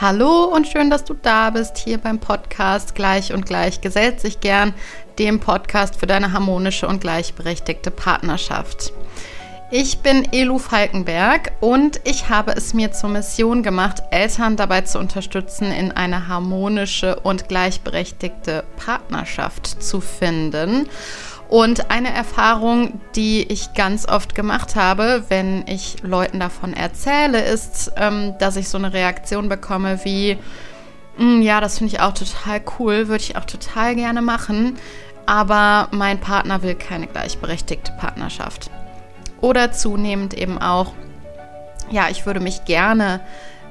Hallo und schön, dass du da bist hier beim Podcast Gleich und Gleich gesellt sich gern, dem Podcast für deine harmonische und gleichberechtigte Partnerschaft. Ich bin Elu Falkenberg und ich habe es mir zur Mission gemacht, Eltern dabei zu unterstützen, in eine harmonische und gleichberechtigte Partnerschaft zu finden. Und eine Erfahrung, die ich ganz oft gemacht habe, wenn ich Leuten davon erzähle, ist, ähm, dass ich so eine Reaktion bekomme wie, hm, ja, das finde ich auch total cool, würde ich auch total gerne machen, aber mein Partner will keine gleichberechtigte Partnerschaft. Oder zunehmend eben auch, ja, ich würde mich gerne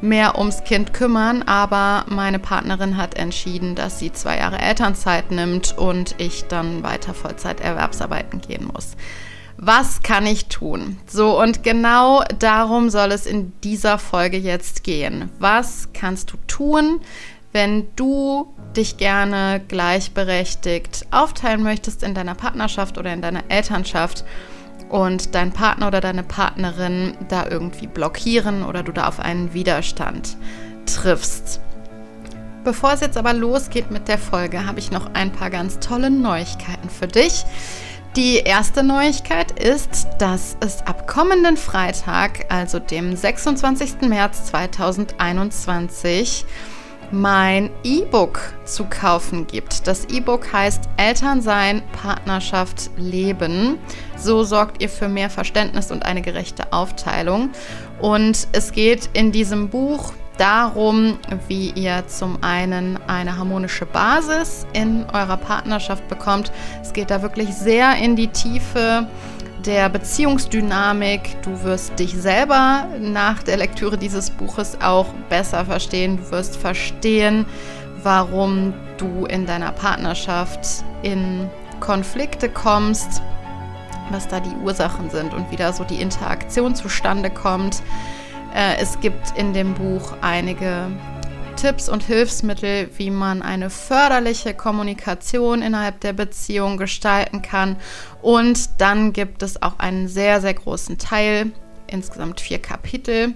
mehr ums Kind kümmern, aber meine Partnerin hat entschieden, dass sie zwei Jahre Elternzeit nimmt und ich dann weiter Vollzeit Erwerbsarbeiten gehen muss. Was kann ich tun? So, und genau darum soll es in dieser Folge jetzt gehen. Was kannst du tun, wenn du dich gerne gleichberechtigt aufteilen möchtest in deiner Partnerschaft oder in deiner Elternschaft? Und dein Partner oder deine Partnerin da irgendwie blockieren oder du da auf einen Widerstand triffst. Bevor es jetzt aber losgeht mit der Folge, habe ich noch ein paar ganz tolle Neuigkeiten für dich. Die erste Neuigkeit ist, dass es ab kommenden Freitag, also dem 26. März 2021, mein E-Book zu kaufen gibt. Das E-Book heißt Elternsein, Partnerschaft, Leben. So sorgt ihr für mehr Verständnis und eine gerechte Aufteilung. Und es geht in diesem Buch darum, wie ihr zum einen eine harmonische Basis in eurer Partnerschaft bekommt. Es geht da wirklich sehr in die Tiefe der Beziehungsdynamik. Du wirst dich selber nach der Lektüre dieses Buches auch besser verstehen. Du wirst verstehen, warum du in deiner Partnerschaft in Konflikte kommst, was da die Ursachen sind und wie da so die Interaktion zustande kommt. Äh, es gibt in dem Buch einige Tipps und Hilfsmittel, wie man eine förderliche Kommunikation innerhalb der Beziehung gestalten kann. Und dann gibt es auch einen sehr, sehr großen Teil, insgesamt vier Kapitel,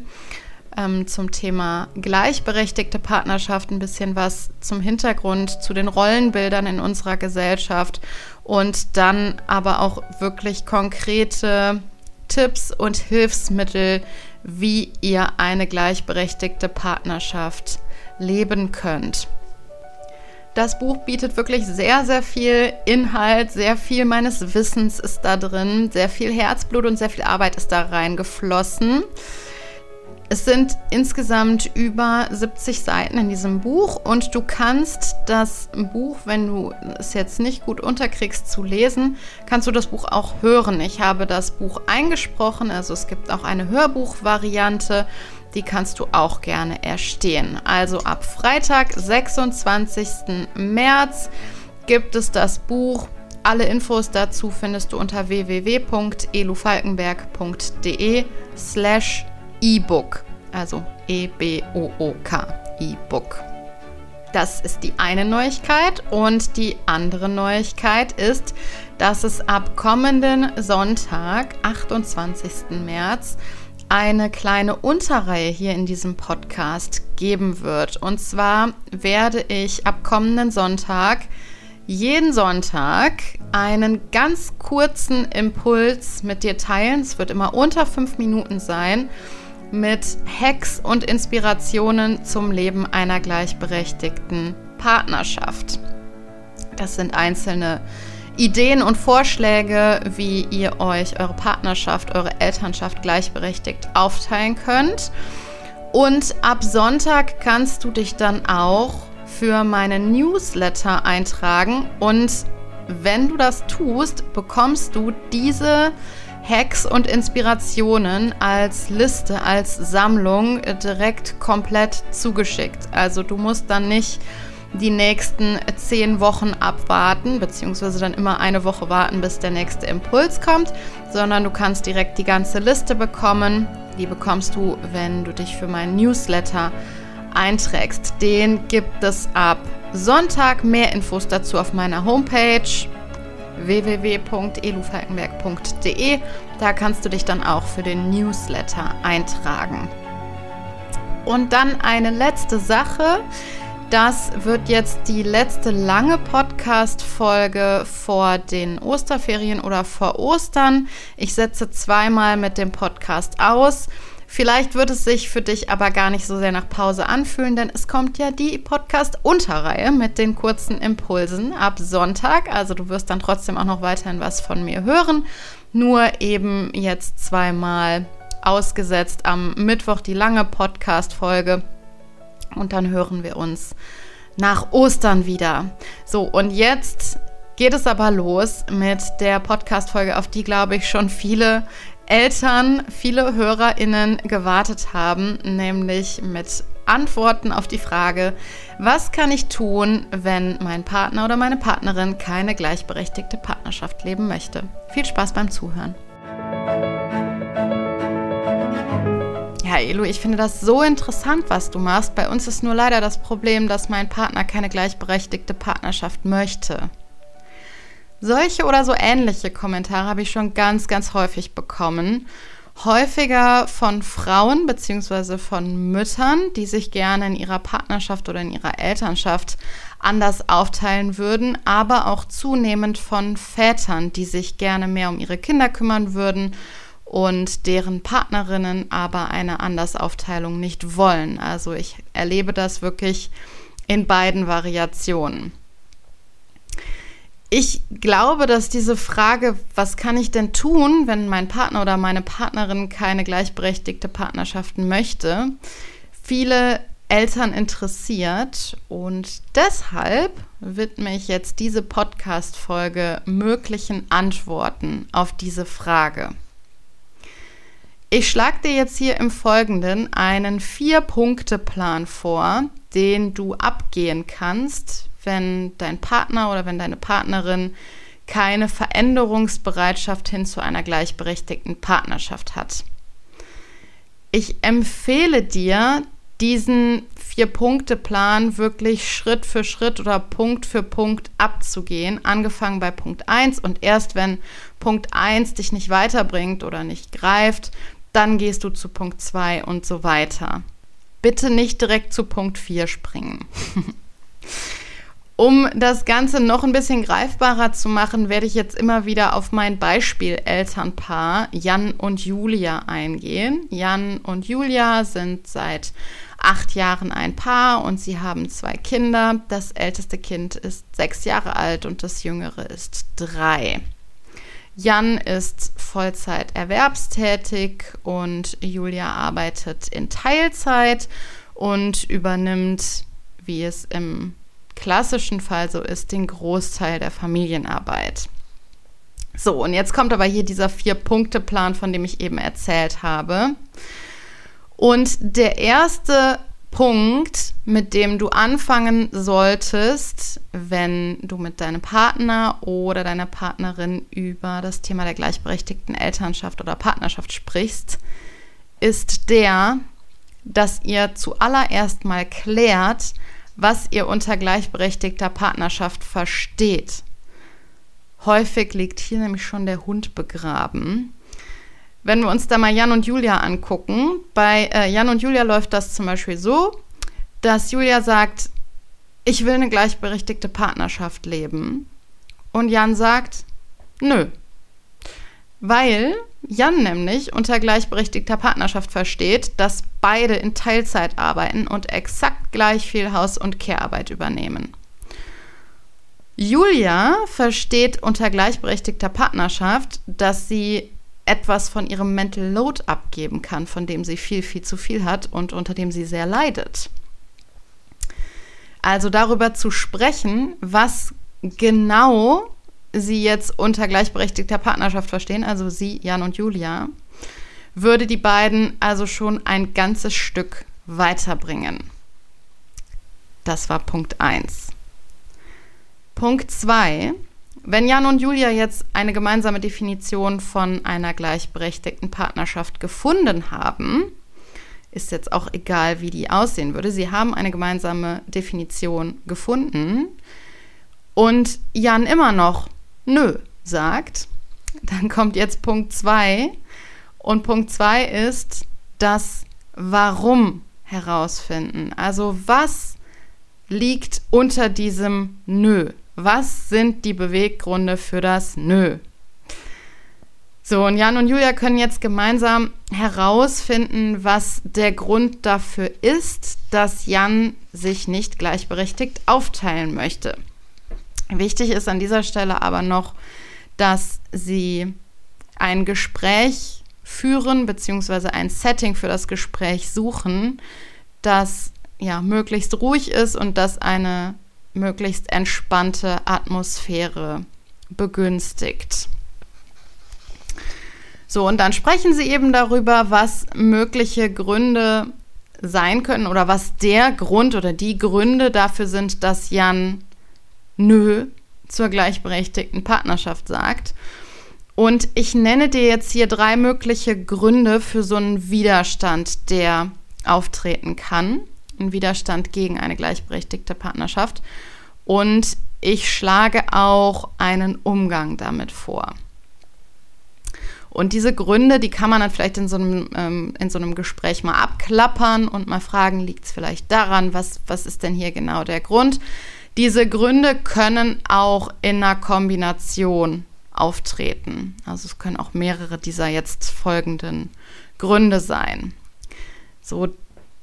ähm, zum Thema gleichberechtigte Partnerschaft, ein bisschen was zum Hintergrund zu den Rollenbildern in unserer Gesellschaft und dann aber auch wirklich konkrete Tipps und Hilfsmittel, wie ihr eine gleichberechtigte Partnerschaft leben könnt. Das Buch bietet wirklich sehr, sehr viel Inhalt, sehr viel meines Wissens ist da drin, sehr viel Herzblut und sehr viel Arbeit ist da reingeflossen. Es sind insgesamt über 70 Seiten in diesem Buch und du kannst das Buch, wenn du es jetzt nicht gut unterkriegst zu lesen, kannst du das Buch auch hören. Ich habe das Buch eingesprochen, also es gibt auch eine Hörbuchvariante, die kannst du auch gerne erstehen. Also ab Freitag, 26. März, gibt es das Buch. Alle Infos dazu findest du unter www.elufalkenberg.de slash E-Book, also E-B-O-O-K, E-Book. Das ist die eine Neuigkeit. Und die andere Neuigkeit ist, dass es ab kommenden Sonntag, 28. März, eine kleine Unterreihe hier in diesem Podcast geben wird. Und zwar werde ich ab kommenden Sonntag jeden Sonntag einen ganz kurzen Impuls mit dir teilen. Es wird immer unter fünf Minuten sein mit Hacks und Inspirationen zum Leben einer gleichberechtigten Partnerschaft. Das sind einzelne Ideen und Vorschläge, wie ihr euch eure Partnerschaft, eure Elternschaft gleichberechtigt aufteilen könnt. Und ab Sonntag kannst du dich dann auch für meinen Newsletter eintragen. Und wenn du das tust, bekommst du diese Hacks und Inspirationen als Liste, als Sammlung direkt komplett zugeschickt. Also du musst dann nicht die nächsten zehn Wochen abwarten, beziehungsweise dann immer eine Woche warten, bis der nächste Impuls kommt, sondern du kannst direkt die ganze Liste bekommen. Die bekommst du, wenn du dich für meinen Newsletter einträgst. Den gibt es ab Sonntag. Mehr Infos dazu auf meiner Homepage www.elufalkenberg.de. Da kannst du dich dann auch für den Newsletter eintragen. Und dann eine letzte Sache. Das wird jetzt die letzte lange Podcast-Folge vor den Osterferien oder vor Ostern. Ich setze zweimal mit dem Podcast aus. Vielleicht wird es sich für dich aber gar nicht so sehr nach Pause anfühlen, denn es kommt ja die Podcast-Unterreihe mit den kurzen Impulsen ab Sonntag. Also du wirst dann trotzdem auch noch weiterhin was von mir hören. Nur eben jetzt zweimal ausgesetzt am Mittwoch die lange Podcast-Folge und dann hören wir uns nach Ostern wieder. So, und jetzt geht es aber los mit der Podcast-Folge, auf die, glaube ich, schon viele Eltern, viele HörerInnen gewartet haben, nämlich mit Antworten auf die Frage, was kann ich tun, wenn mein Partner oder meine Partnerin keine gleichberechtigte Partnerschaft leben möchte? Viel Spaß beim Zuhören. Elu, ich finde das so interessant, was du machst. Bei uns ist nur leider das Problem, dass mein Partner keine gleichberechtigte Partnerschaft möchte. Solche oder so ähnliche Kommentare habe ich schon ganz, ganz häufig bekommen. Häufiger von Frauen bzw. von Müttern, die sich gerne in ihrer Partnerschaft oder in ihrer Elternschaft anders aufteilen würden, aber auch zunehmend von Vätern, die sich gerne mehr um ihre Kinder kümmern würden und deren Partnerinnen aber eine Andersaufteilung nicht wollen. Also ich erlebe das wirklich in beiden Variationen. Ich glaube, dass diese Frage, was kann ich denn tun, wenn mein Partner oder meine Partnerin keine gleichberechtigte Partnerschaften möchte, viele Eltern interessiert und deshalb widme ich jetzt diese Podcast-Folge möglichen Antworten auf diese Frage. Ich schlage dir jetzt hier im Folgenden einen Vier-Punkte-Plan vor, den du abgehen kannst, wenn dein Partner oder wenn deine Partnerin keine Veränderungsbereitschaft hin zu einer gleichberechtigten Partnerschaft hat. Ich empfehle dir, diesen Vier-Punkte-Plan wirklich Schritt für Schritt oder Punkt für Punkt abzugehen, angefangen bei Punkt 1 und erst wenn Punkt 1 dich nicht weiterbringt oder nicht greift, dann gehst du zu Punkt 2 und so weiter. Bitte nicht direkt zu Punkt 4 springen. um das Ganze noch ein bisschen greifbarer zu machen, werde ich jetzt immer wieder auf mein Beispiel Elternpaar Jan und Julia eingehen. Jan und Julia sind seit acht Jahren ein Paar und sie haben zwei Kinder. Das älteste Kind ist sechs Jahre alt und das jüngere ist drei. Jan ist Vollzeit erwerbstätig und Julia arbeitet in Teilzeit und übernimmt, wie es im klassischen Fall so ist, den Großteil der Familienarbeit. So, und jetzt kommt aber hier dieser Vier-Punkte-Plan, von dem ich eben erzählt habe. Und der erste Punkt, mit dem du anfangen solltest, wenn du mit deinem Partner oder deiner Partnerin über das Thema der gleichberechtigten Elternschaft oder Partnerschaft sprichst, ist der, dass ihr zuallererst mal klärt, was ihr unter gleichberechtigter Partnerschaft versteht. Häufig liegt hier nämlich schon der Hund begraben. Wenn wir uns da mal Jan und Julia angucken, bei äh, Jan und Julia läuft das zum Beispiel so, dass Julia sagt, ich will eine gleichberechtigte Partnerschaft leben. Und Jan sagt, nö. Weil Jan nämlich unter gleichberechtigter Partnerschaft versteht, dass beide in Teilzeit arbeiten und exakt gleich viel Haus- und Care-Arbeit übernehmen. Julia versteht unter gleichberechtigter Partnerschaft, dass sie etwas von ihrem Mental Load abgeben kann, von dem sie viel, viel zu viel hat und unter dem sie sehr leidet. Also darüber zu sprechen, was genau sie jetzt unter gleichberechtigter Partnerschaft verstehen, also sie, Jan und Julia, würde die beiden also schon ein ganzes Stück weiterbringen. Das war Punkt 1. Punkt 2 wenn Jan und Julia jetzt eine gemeinsame Definition von einer gleichberechtigten Partnerschaft gefunden haben, ist jetzt auch egal, wie die aussehen würde. Sie haben eine gemeinsame Definition gefunden und Jan immer noch nö sagt, dann kommt jetzt Punkt 2 und Punkt 2 ist das Warum herausfinden. Also was liegt unter diesem Nö? Was sind die Beweggründe für das Nö? So, und Jan und Julia können jetzt gemeinsam herausfinden, was der Grund dafür ist, dass Jan sich nicht gleichberechtigt aufteilen möchte. Wichtig ist an dieser Stelle aber noch, dass sie ein Gespräch führen, beziehungsweise ein Setting für das Gespräch suchen, das ja möglichst ruhig ist und das eine möglichst entspannte Atmosphäre begünstigt. So, und dann sprechen sie eben darüber, was mögliche Gründe sein können oder was der Grund oder die Gründe dafür sind, dass Jan Nö zur gleichberechtigten Partnerschaft sagt. Und ich nenne dir jetzt hier drei mögliche Gründe für so einen Widerstand, der auftreten kann. Ein Widerstand gegen eine gleichberechtigte Partnerschaft. Und ich schlage auch einen Umgang damit vor. Und diese Gründe, die kann man dann vielleicht in so einem, ähm, in so einem Gespräch mal abklappern und mal fragen, liegt es vielleicht daran, was, was ist denn hier genau der Grund? Diese Gründe können auch in einer Kombination auftreten. Also es können auch mehrere dieser jetzt folgenden Gründe sein. So,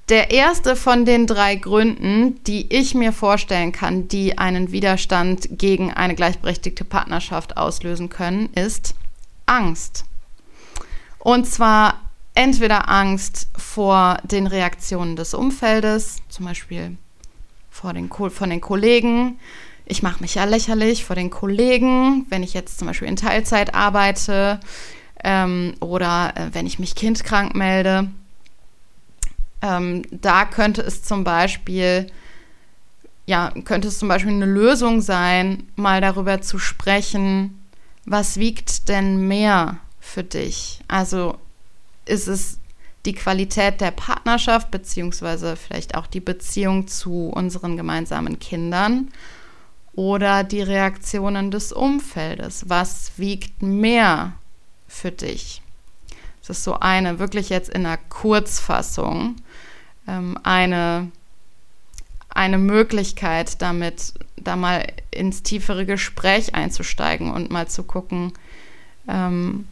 der erste von den drei Gründen, die ich mir vorstellen kann, die einen Widerstand gegen eine gleichberechtigte Partnerschaft auslösen können, ist Angst. Und zwar entweder Angst vor den Reaktionen des Umfeldes, zum Beispiel vor den, von den Kollegen. Ich mache mich ja lächerlich vor den Kollegen, wenn ich jetzt zum Beispiel in Teilzeit arbeite ähm, oder äh, wenn ich mich kindkrank melde. Ähm, da könnte es zum Beispiel, ja, könnte es zum Beispiel eine Lösung sein, mal darüber zu sprechen, was wiegt denn mehr für dich? Also ist es die Qualität der Partnerschaft beziehungsweise vielleicht auch die Beziehung zu unseren gemeinsamen Kindern oder die Reaktionen des Umfeldes? Was wiegt mehr für dich? Das ist so eine, wirklich jetzt in einer Kurzfassung, ähm, eine, eine Möglichkeit, damit da mal ins tiefere Gespräch einzusteigen und mal zu gucken, ähm,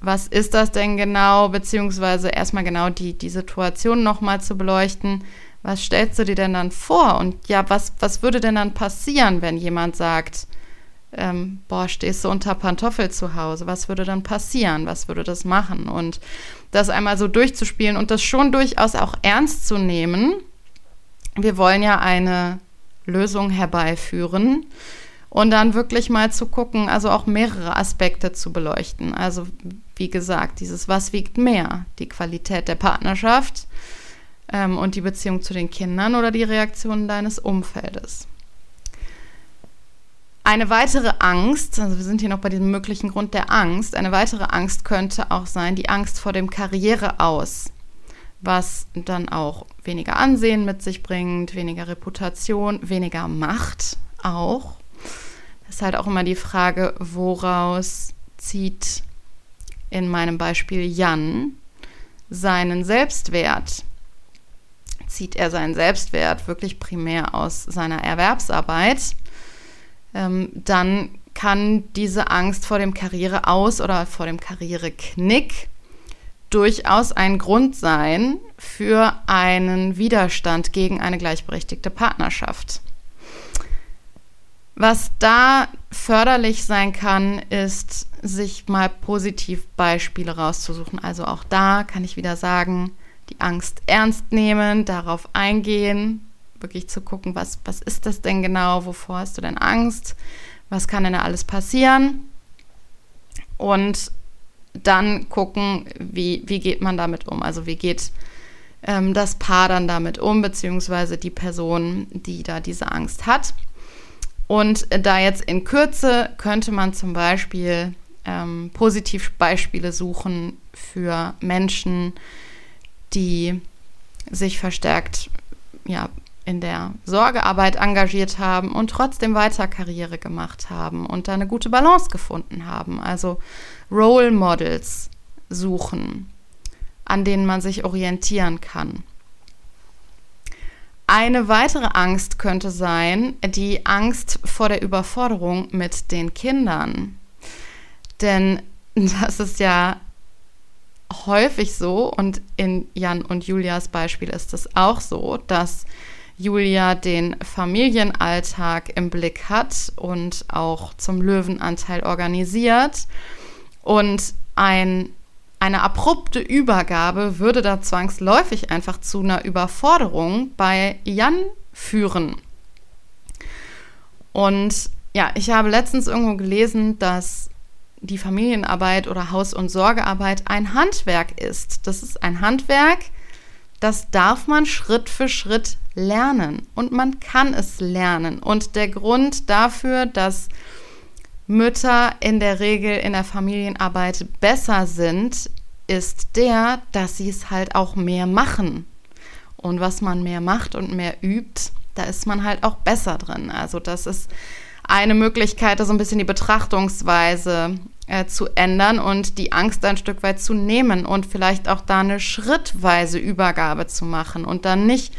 was ist das denn genau, beziehungsweise erstmal genau die, die Situation nochmal zu beleuchten. Was stellst du dir denn dann vor? Und ja, was, was würde denn dann passieren, wenn jemand sagt, ähm, boah, stehst du unter Pantoffel zu Hause? Was würde dann passieren? Was würde das machen? Und das einmal so durchzuspielen und das schon durchaus auch ernst zu nehmen. Wir wollen ja eine Lösung herbeiführen und dann wirklich mal zu gucken, also auch mehrere Aspekte zu beleuchten. Also wie gesagt, dieses Was wiegt mehr? Die Qualität der Partnerschaft ähm, und die Beziehung zu den Kindern oder die Reaktionen deines Umfeldes. Eine weitere Angst, also wir sind hier noch bei diesem möglichen Grund der Angst, eine weitere Angst könnte auch sein, die Angst vor dem Karriere aus, was dann auch weniger Ansehen mit sich bringt, weniger Reputation, weniger Macht auch ist halt auch immer die Frage, woraus zieht in meinem Beispiel Jan seinen Selbstwert? Zieht er seinen Selbstwert wirklich primär aus seiner Erwerbsarbeit? Ähm, dann kann diese Angst vor dem Karriereaus oder vor dem Karriereknick durchaus ein Grund sein für einen Widerstand gegen eine gleichberechtigte Partnerschaft. Was da förderlich sein kann, ist, sich mal positiv Beispiele rauszusuchen. Also auch da kann ich wieder sagen, die Angst ernst nehmen, darauf eingehen, wirklich zu gucken, was, was ist das denn genau, wovor hast du denn Angst, was kann denn da alles passieren? Und dann gucken, wie, wie geht man damit um, also wie geht ähm, das Paar dann damit um, beziehungsweise die Person, die da diese Angst hat. Und da jetzt in Kürze könnte man zum Beispiel ähm, Positivbeispiele suchen für Menschen, die sich verstärkt ja, in der Sorgearbeit engagiert haben und trotzdem weiter Karriere gemacht haben und da eine gute Balance gefunden haben. Also Role Models suchen, an denen man sich orientieren kann. Eine weitere Angst könnte sein, die Angst vor der Überforderung mit den Kindern. Denn das ist ja häufig so und in Jan und Julias Beispiel ist es auch so, dass Julia den Familienalltag im Blick hat und auch zum Löwenanteil organisiert. Und ein, eine abrupte Übergabe würde da zwangsläufig einfach zu einer Überforderung bei Jan führen. Und ja, ich habe letztens irgendwo gelesen, dass die Familienarbeit oder Haus- und Sorgearbeit ein Handwerk ist. Das ist ein Handwerk, das darf man Schritt für Schritt lernen und man kann es lernen. Und der Grund dafür, dass Mütter in der Regel in der Familienarbeit besser sind, ist der, dass sie es halt auch mehr machen. Und was man mehr macht und mehr übt, da ist man halt auch besser drin. Also das ist eine Möglichkeit, da so ein bisschen die Betrachtungsweise äh, zu ändern und die Angst ein Stück weit zu nehmen und vielleicht auch da eine schrittweise Übergabe zu machen und dann nicht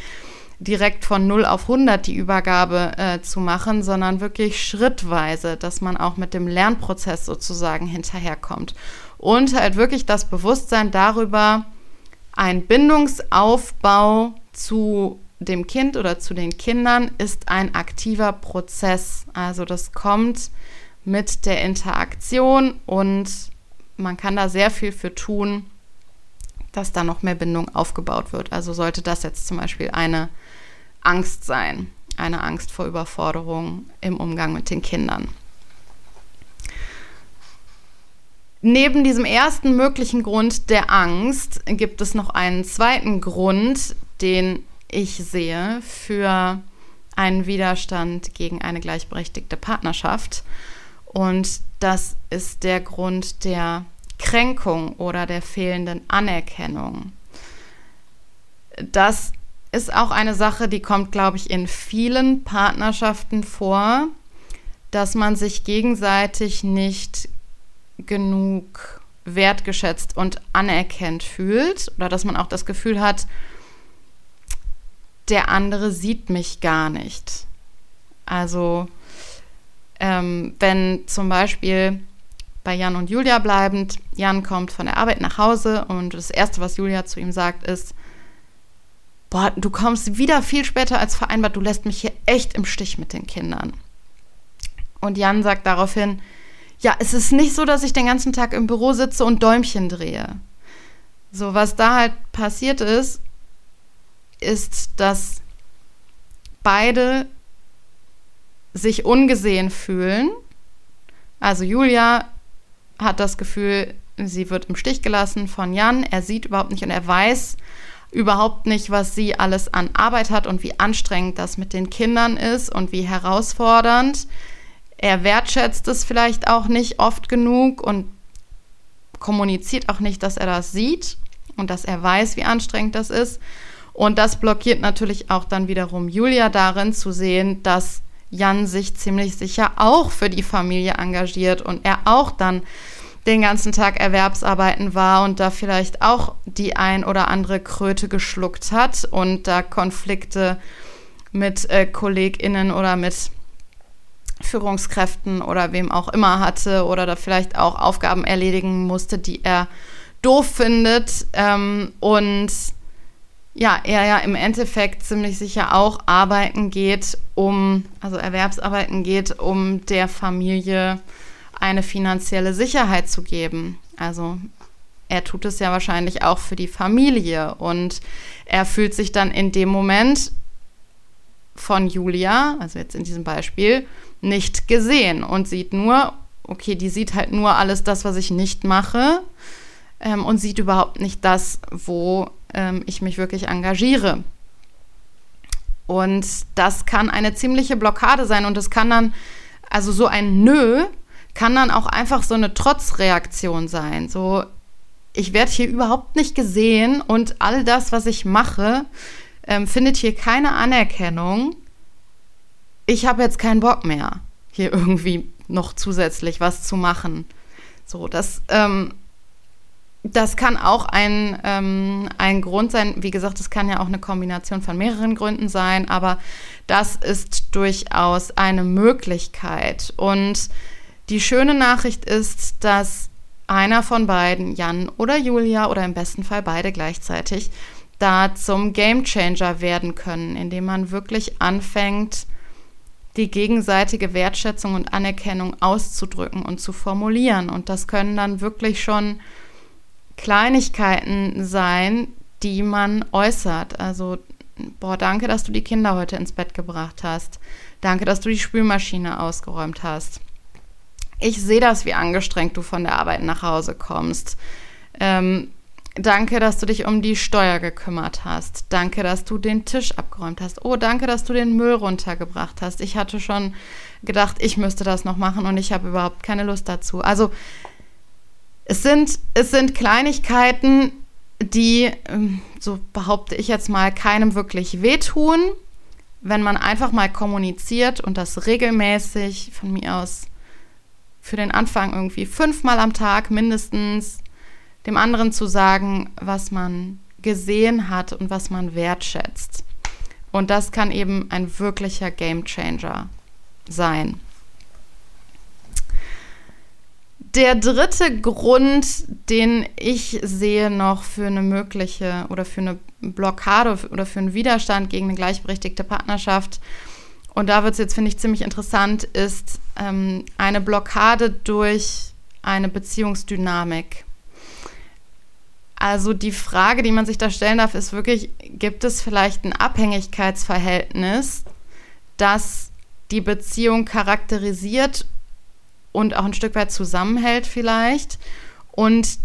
direkt von 0 auf 100 die Übergabe äh, zu machen, sondern wirklich schrittweise, dass man auch mit dem Lernprozess sozusagen hinterherkommt. Und halt wirklich das Bewusstsein darüber, ein Bindungsaufbau zu dem Kind oder zu den Kindern ist ein aktiver Prozess. Also das kommt mit der Interaktion und man kann da sehr viel für tun, dass da noch mehr Bindung aufgebaut wird. Also sollte das jetzt zum Beispiel eine Angst sein, eine Angst vor Überforderung im Umgang mit den Kindern. Neben diesem ersten möglichen Grund der Angst gibt es noch einen zweiten Grund, den ich sehe für einen Widerstand gegen eine gleichberechtigte Partnerschaft. Und das ist der Grund der Kränkung oder der fehlenden Anerkennung. Das ist auch eine Sache, die kommt, glaube ich, in vielen Partnerschaften vor, dass man sich gegenseitig nicht genug wertgeschätzt und anerkennt fühlt oder dass man auch das Gefühl hat, der andere sieht mich gar nicht. Also ähm, wenn zum Beispiel bei Jan und Julia bleibend, Jan kommt von der Arbeit nach Hause und das Erste, was Julia zu ihm sagt, ist, boah, du kommst wieder viel später als vereinbart, du lässt mich hier echt im Stich mit den Kindern. Und Jan sagt daraufhin, ja, es ist nicht so, dass ich den ganzen Tag im Büro sitze und Däumchen drehe. So, was da halt passiert ist, ist, dass beide sich ungesehen fühlen. Also Julia hat das Gefühl, sie wird im Stich gelassen von Jan. Er sieht überhaupt nicht und er weiß überhaupt nicht, was sie alles an Arbeit hat und wie anstrengend das mit den Kindern ist und wie herausfordernd. Er wertschätzt es vielleicht auch nicht oft genug und kommuniziert auch nicht, dass er das sieht und dass er weiß, wie anstrengend das ist. Und das blockiert natürlich auch dann wiederum Julia darin zu sehen, dass Jan sich ziemlich sicher auch für die Familie engagiert und er auch dann den ganzen Tag Erwerbsarbeiten war und da vielleicht auch die ein oder andere Kröte geschluckt hat und da Konflikte mit äh, KollegInnen oder mit Führungskräften oder wem auch immer hatte oder da vielleicht auch Aufgaben erledigen musste, die er doof findet. Ähm, und ja, er ja im Endeffekt ziemlich sicher auch arbeiten geht, um, also Erwerbsarbeiten geht, um der Familie eine finanzielle Sicherheit zu geben. Also er tut es ja wahrscheinlich auch für die Familie und er fühlt sich dann in dem Moment von Julia, also jetzt in diesem Beispiel, nicht gesehen und sieht nur, okay, die sieht halt nur alles das, was ich nicht mache ähm, und sieht überhaupt nicht das, wo ähm, ich mich wirklich engagiere. Und das kann eine ziemliche Blockade sein und es kann dann, also so ein Nö kann dann auch einfach so eine Trotzreaktion sein. So, ich werde hier überhaupt nicht gesehen und all das, was ich mache, ähm, findet hier keine Anerkennung. Ich habe jetzt keinen Bock mehr, hier irgendwie noch zusätzlich was zu machen. So, das ähm, das kann auch ein, ähm, ein Grund sein. Wie gesagt, es kann ja auch eine Kombination von mehreren Gründen sein, aber das ist durchaus eine Möglichkeit. Und die schöne Nachricht ist, dass einer von beiden, Jan oder Julia oder im besten Fall beide gleichzeitig, da zum Gamechanger werden können, indem man wirklich anfängt, die gegenseitige Wertschätzung und Anerkennung auszudrücken und zu formulieren. Und das können dann wirklich schon Kleinigkeiten sein, die man äußert. Also, boah, danke, dass du die Kinder heute ins Bett gebracht hast. Danke, dass du die Spülmaschine ausgeräumt hast. Ich sehe das, wie angestrengt du von der Arbeit nach Hause kommst. Ähm, danke, dass du dich um die Steuer gekümmert hast. Danke, dass du den Tisch abgeräumt hast. Oh, danke, dass du den Müll runtergebracht hast. Ich hatte schon gedacht, ich müsste das noch machen und ich habe überhaupt keine Lust dazu. Also es sind, es sind Kleinigkeiten, die, ähm, so behaupte ich jetzt mal, keinem wirklich wehtun, wenn man einfach mal kommuniziert und das regelmäßig von mir aus für den Anfang irgendwie fünfmal am Tag mindestens dem anderen zu sagen, was man gesehen hat und was man wertschätzt. Und das kann eben ein wirklicher Gamechanger sein. Der dritte Grund, den ich sehe noch für eine mögliche oder für eine Blockade oder für einen Widerstand gegen eine gleichberechtigte Partnerschaft, und da wird es jetzt, finde ich, ziemlich interessant, ist ähm, eine Blockade durch eine Beziehungsdynamik. Also die Frage, die man sich da stellen darf, ist wirklich, gibt es vielleicht ein Abhängigkeitsverhältnis, das die Beziehung charakterisiert und auch ein Stück weit zusammenhält vielleicht und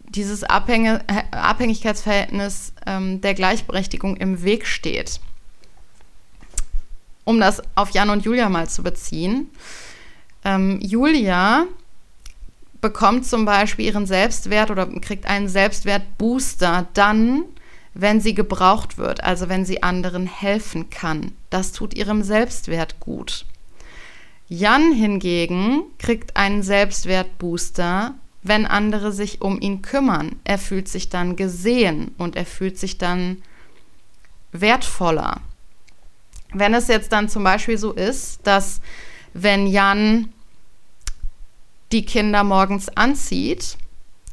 dieses Abhängig Abhängigkeitsverhältnis ähm, der Gleichberechtigung im Weg steht. Um das auf Jan und Julia mal zu beziehen. Ähm, Julia bekommt zum Beispiel ihren Selbstwert oder kriegt einen Selbstwertbooster dann, wenn sie gebraucht wird, also wenn sie anderen helfen kann. Das tut ihrem Selbstwert gut. Jan hingegen kriegt einen Selbstwertbooster, wenn andere sich um ihn kümmern. Er fühlt sich dann gesehen und er fühlt sich dann wertvoller. Wenn es jetzt dann zum Beispiel so ist, dass wenn Jan die Kinder morgens anzieht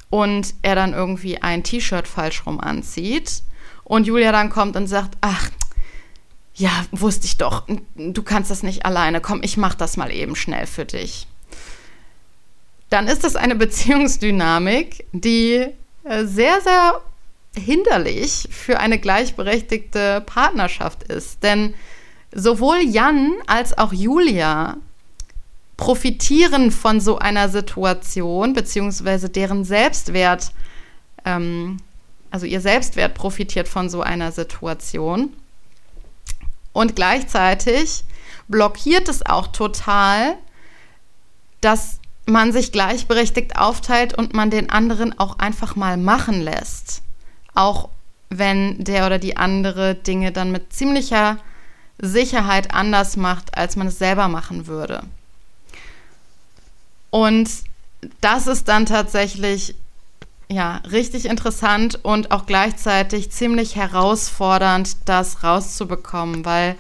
und er dann irgendwie ein T-Shirt falsch rum anzieht und Julia dann kommt und sagt, ach, ja, wusste ich doch, du kannst das nicht alleine, komm, ich mach das mal eben schnell für dich. Dann ist das eine Beziehungsdynamik, die äh, sehr, sehr hinderlich für eine gleichberechtigte Partnerschaft ist. Denn sowohl Jan als auch Julia profitieren von so einer Situation, beziehungsweise deren Selbstwert, ähm, also ihr Selbstwert profitiert von so einer Situation. Und gleichzeitig blockiert es auch total, dass man sich gleichberechtigt aufteilt und man den anderen auch einfach mal machen lässt. Auch wenn der oder die andere Dinge dann mit ziemlicher Sicherheit anders macht, als man es selber machen würde. Und das ist dann tatsächlich ja, richtig interessant und auch gleichzeitig ziemlich herausfordernd, das rauszubekommen, weil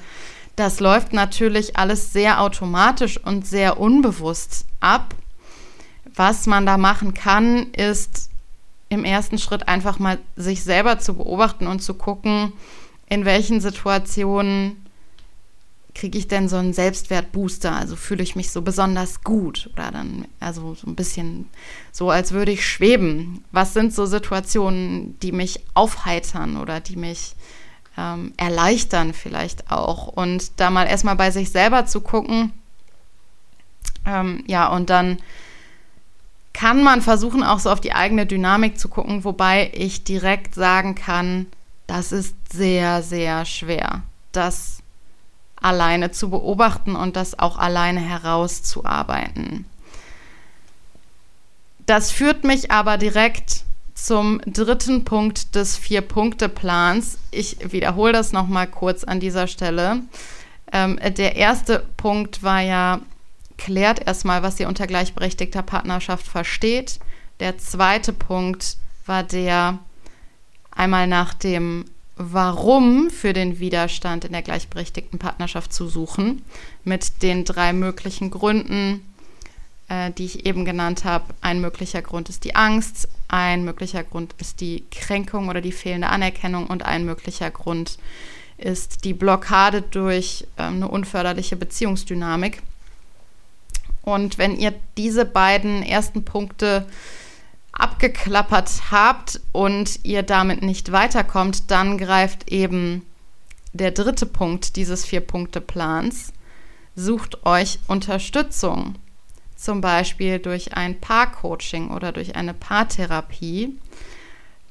das läuft natürlich alles sehr automatisch und sehr unbewusst ab. Was man da machen kann, ist im ersten Schritt einfach mal sich selber zu beobachten und zu gucken, in welchen Situationen kriege ich denn so einen Selbstwertbooster? Also fühle ich mich so besonders gut oder dann, also so ein bisschen so, als würde ich schweben. Was sind so Situationen, die mich aufheitern oder die mich ähm, erleichtern vielleicht auch? Und da mal erstmal bei sich selber zu gucken, ähm, ja, und dann kann man versuchen, auch so auf die eigene Dynamik zu gucken, wobei ich direkt sagen kann, das ist sehr, sehr schwer. Das alleine zu beobachten und das auch alleine herauszuarbeiten. Das führt mich aber direkt zum dritten Punkt des Vier-Punkte-Plans. Ich wiederhole das nochmal kurz an dieser Stelle. Ähm, der erste Punkt war ja, klärt erstmal, was ihr unter gleichberechtigter Partnerschaft versteht. Der zweite Punkt war der, einmal nach dem Warum für den Widerstand in der gleichberechtigten Partnerschaft zu suchen, mit den drei möglichen Gründen, äh, die ich eben genannt habe. Ein möglicher Grund ist die Angst, ein möglicher Grund ist die Kränkung oder die fehlende Anerkennung und ein möglicher Grund ist die Blockade durch äh, eine unförderliche Beziehungsdynamik. Und wenn ihr diese beiden ersten Punkte abgeklappert habt und ihr damit nicht weiterkommt, dann greift eben der dritte Punkt dieses Vier-Punkte-Plans. Sucht euch Unterstützung, zum Beispiel durch ein Paarcoaching oder durch eine Paartherapie.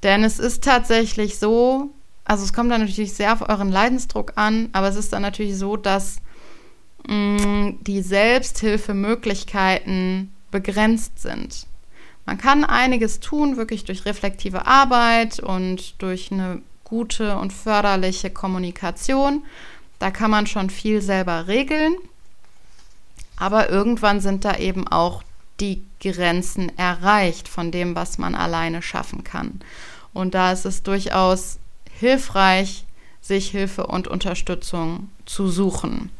Denn es ist tatsächlich so, also es kommt dann natürlich sehr auf euren Leidensdruck an, aber es ist dann natürlich so, dass mh, mm, die Selbsthilfemöglichkeiten begrenzt sind. Man kann einiges tun, wirklich durch reflektive Arbeit und durch eine gute und förderliche Kommunikation. Da kann man schon viel selber regeln. Aber irgendwann sind da eben auch die Grenzen erreicht von dem, was man alleine schaffen kann. Und da ist es durchaus hilfreich, sich Hilfe und Unterstützung zu suchen.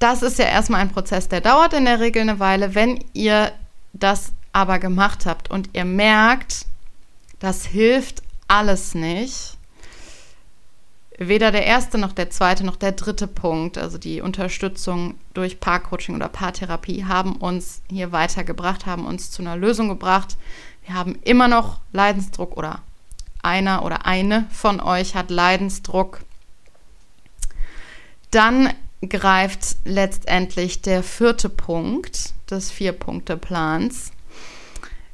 Das ist ja erstmal ein Prozess, der dauert in der Regel eine Weile. Wenn ihr das aber gemacht habt und ihr merkt, das hilft alles nicht, weder der erste noch der zweite noch der dritte Punkt, also die Unterstützung durch Paarcoaching oder Paartherapie, haben uns hier weitergebracht, haben uns zu einer Lösung gebracht. Wir haben immer noch Leidensdruck oder einer oder eine von euch hat Leidensdruck. Dann greift letztendlich der vierte Punkt des Vier-Punkte-Plans.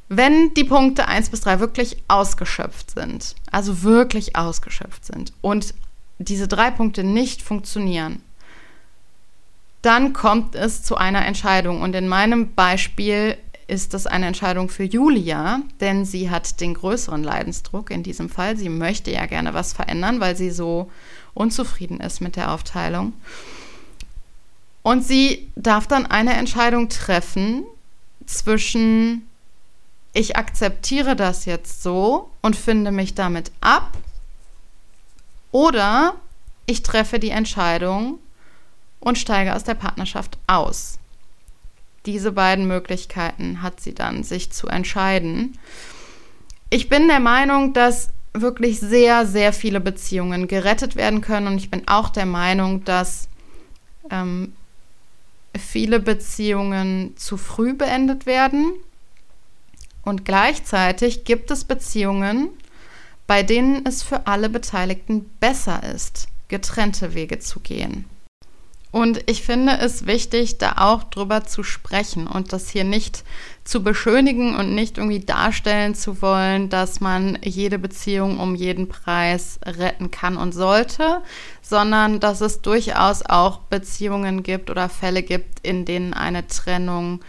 Wenn die Punkte 1 bis 3 wirklich ausgeschöpft sind, also wirklich ausgeschöpft sind und diese drei Punkte nicht funktionieren, dann kommt es zu einer Entscheidung. Und in meinem Beispiel ist das eine Entscheidung für Julia, denn sie hat den größeren Leidensdruck in diesem Fall. Sie möchte ja gerne was verändern, weil sie so unzufrieden ist mit der Aufteilung. Und sie darf dann eine Entscheidung treffen zwischen, ich akzeptiere das jetzt so und finde mich damit ab, oder ich treffe die Entscheidung und steige aus der Partnerschaft aus. Diese beiden Möglichkeiten hat sie dann, sich zu entscheiden. Ich bin der Meinung, dass wirklich sehr, sehr viele Beziehungen gerettet werden können und ich bin auch der Meinung, dass ähm, viele Beziehungen zu früh beendet werden. Und gleichzeitig gibt es Beziehungen, bei denen es für alle Beteiligten besser ist, getrennte Wege zu gehen. Und ich finde es wichtig, da auch drüber zu sprechen und das hier nicht zu beschönigen und nicht irgendwie darstellen zu wollen, dass man jede Beziehung um jeden Preis retten kann und sollte, sondern dass es durchaus auch Beziehungen gibt oder Fälle gibt, in denen eine Trennung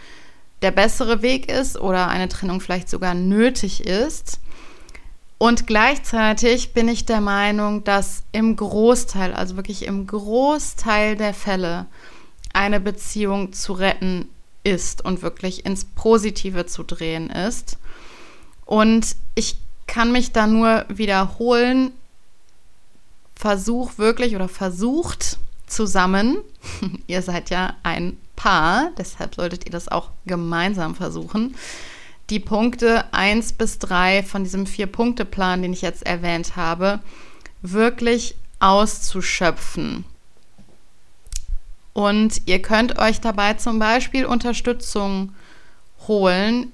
der bessere Weg ist oder eine Trennung vielleicht sogar nötig ist. Und gleichzeitig bin ich der Meinung, dass im Großteil, also wirklich im Großteil der Fälle, eine Beziehung zu retten ist und wirklich ins Positive zu drehen ist. Und ich kann mich da nur wiederholen, versuch wirklich oder versucht zusammen, ihr seid ja ein Paar, deshalb solltet ihr das auch gemeinsam versuchen, die Punkte 1 bis 3 von diesem Vier-Punkte-Plan, den ich jetzt erwähnt habe, wirklich auszuschöpfen. Und ihr könnt euch dabei zum Beispiel Unterstützung holen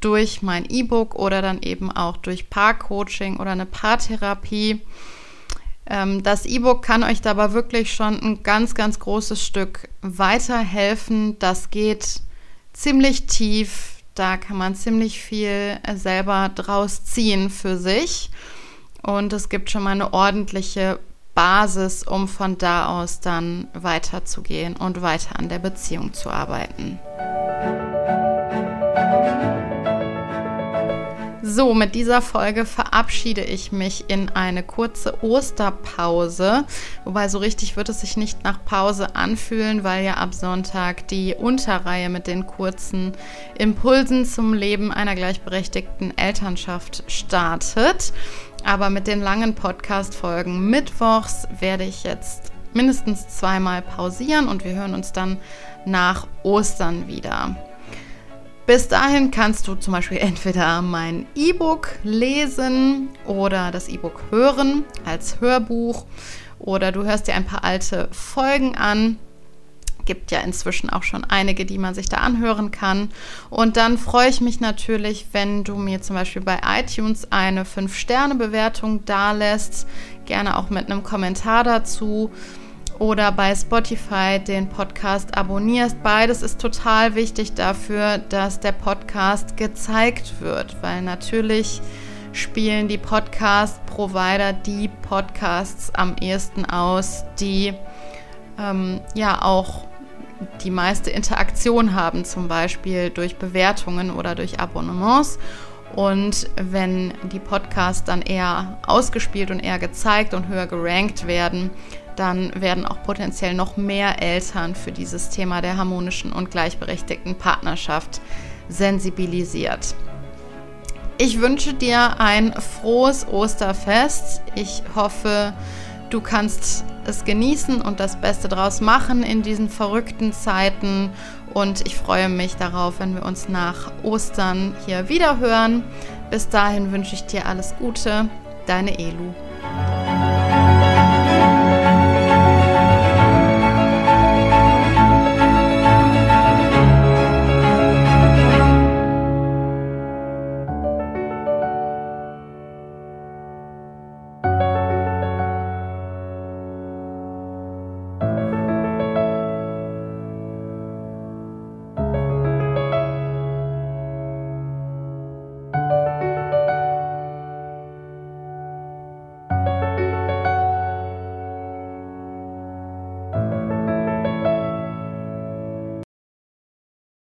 durch mein E-Book oder dann eben auch durch Paarcoaching oder eine Paartherapie. Ähm, das E-Book kann euch dabei wirklich schon ein ganz, ganz großes Stück weiterhelfen. Das geht ziemlich tief da kann man ziemlich viel äh, selber draus ziehen für sich. Und es gibt schon mal eine ordentliche Basis, um von da aus dann weiterzugehen und weiter an der Beziehung zu arbeiten. So, mit dieser Folge verabschiede ich mich in eine kurze Osterpause. Wobei so richtig wird es sich nicht nach Pause anfühlen, weil ja ab Sonntag die Unterreihe mit den kurzen Impulsen zum Leben einer gleichberechtigten Elternschaft startet. Aber mit den langen Podcast-Folgen mittwochs werde ich jetzt mindestens zweimal pausieren und wir hören uns dann nach Ostern wieder. Bis dahin kannst du zum Beispiel entweder mein E-Book lesen oder das E-Book hören als Hörbuch oder du hörst dir ein paar alte Folgen an. Gibt ja inzwischen auch schon einige, die man sich da anhören kann. Und dann freue ich mich natürlich, wenn du mir zum Beispiel bei iTunes eine 5-Sterne-Bewertung dalässt. Gerne auch mit einem Kommentar dazu oder bei Spotify den Podcast abonnierst. Beides ist total wichtig dafür, dass der Podcast gezeigt wird, weil natürlich spielen die Podcast-Provider die Podcasts am ehesten aus, die ähm, ja auch die meiste Interaktion haben, zum Beispiel durch Bewertungen oder durch Abonnements. Und wenn die Podcasts dann eher ausgespielt und eher gezeigt und höher gerankt werden, dann werden auch potenziell noch mehr Eltern für dieses Thema der harmonischen und gleichberechtigten Partnerschaft sensibilisiert. Ich wünsche dir ein frohes Osterfest. Ich hoffe, du kannst es genießen und das Beste draus machen in diesen verrückten Zeiten. Und ich freue mich darauf, wenn wir uns nach Ostern hier wieder hören. Bis dahin wünsche ich dir alles Gute. Deine Elu.